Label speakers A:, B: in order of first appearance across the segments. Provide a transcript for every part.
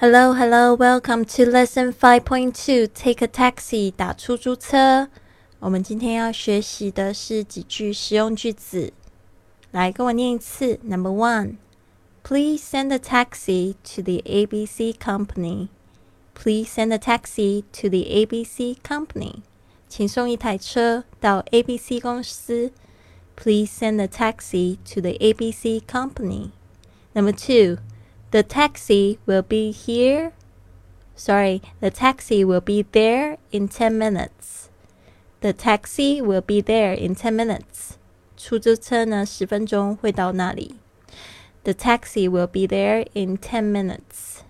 A: Hello, hello, welcome to lesson five point two. Take a taxi，打出租车。我们今天要学习的是几句实用句子。来，跟我念一次。Number one, please send a taxi to the ABC company. Please send a taxi to the ABC company. 请送一台车到 ABC 公司。Please send a taxi to the ABC company. Number two. The taxi will be here. Sorry, the taxi will be there in 10 minutes. The taxi will be there in 10 minutes. 出租车呢，十分钟会到那里。The taxi will be there in 10 minutes.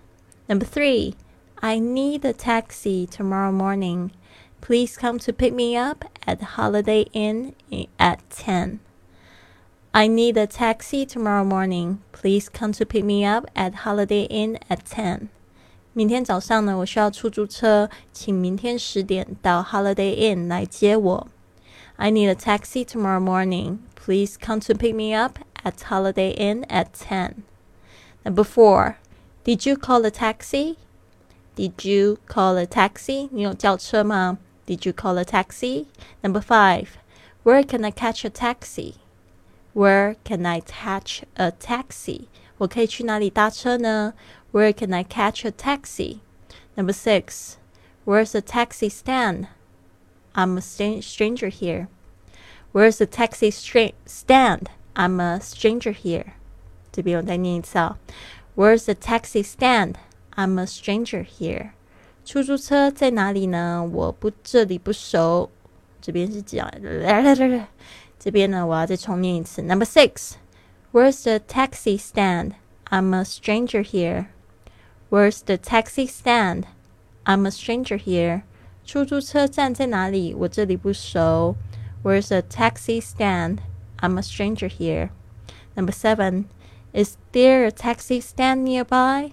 A: Number three, I need a taxi tomorrow morning. Please come to pick me up at Holiday Inn at 10. I need a taxi tomorrow morning. Please come to pick me up at Holiday Inn at ten. 明天早上呢，我需要出租车，请明天十点到 Holiday Inn 来接我。I need a taxi tomorrow morning. Please come to pick me up at Holiday Inn at ten. Number four. Did you call a taxi? Did you call a taxi? 你有叫车吗？Did you call a taxi? Number five. Where can I catch a taxi? Where can I catch a taxi? 我可以去哪里搭车呢？Where can I catch a taxi? Number six. Where's the taxi stand? I'm a stranger here. Where's the taxi stand? I'm a stranger here. 这边我再念一次啊。Where's the taxi stand? I'm a stranger here. 出租车在哪里呢？我不这里不熟。这边是讲来来来来。 这边呢，我要再重念一次。Number six, where's the taxi stand? I'm a stranger here. Where's the taxi stand? I'm a stranger here. 出租车站在哪里？我这里不熟。Where's the taxi stand? I'm a stranger here. Number seven, is there a taxi stand nearby?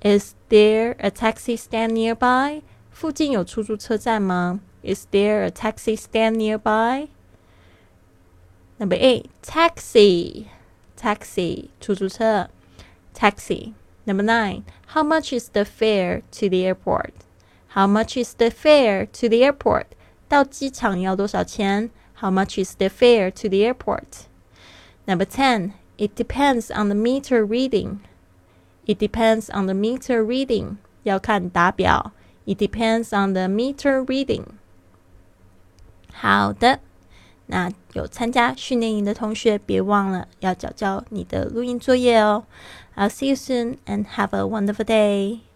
A: Is there a taxi stand nearby? 附近有出租车站吗？Is there a taxi stand nearby? Number eight, taxi, taxi, 出租车 taxi. Number nine, how much is the fare to the airport? How much is the fare to the airport? 到机场要多少钱？How much is the fare to the airport? Number ten, it depends on the meter reading. It depends on the meter reading. 要看打表。It depends on the meter reading. 好的。那 有参加训练营的同学，别忘了要交交你的录音作业哦。I'll see you soon and have a wonderful day.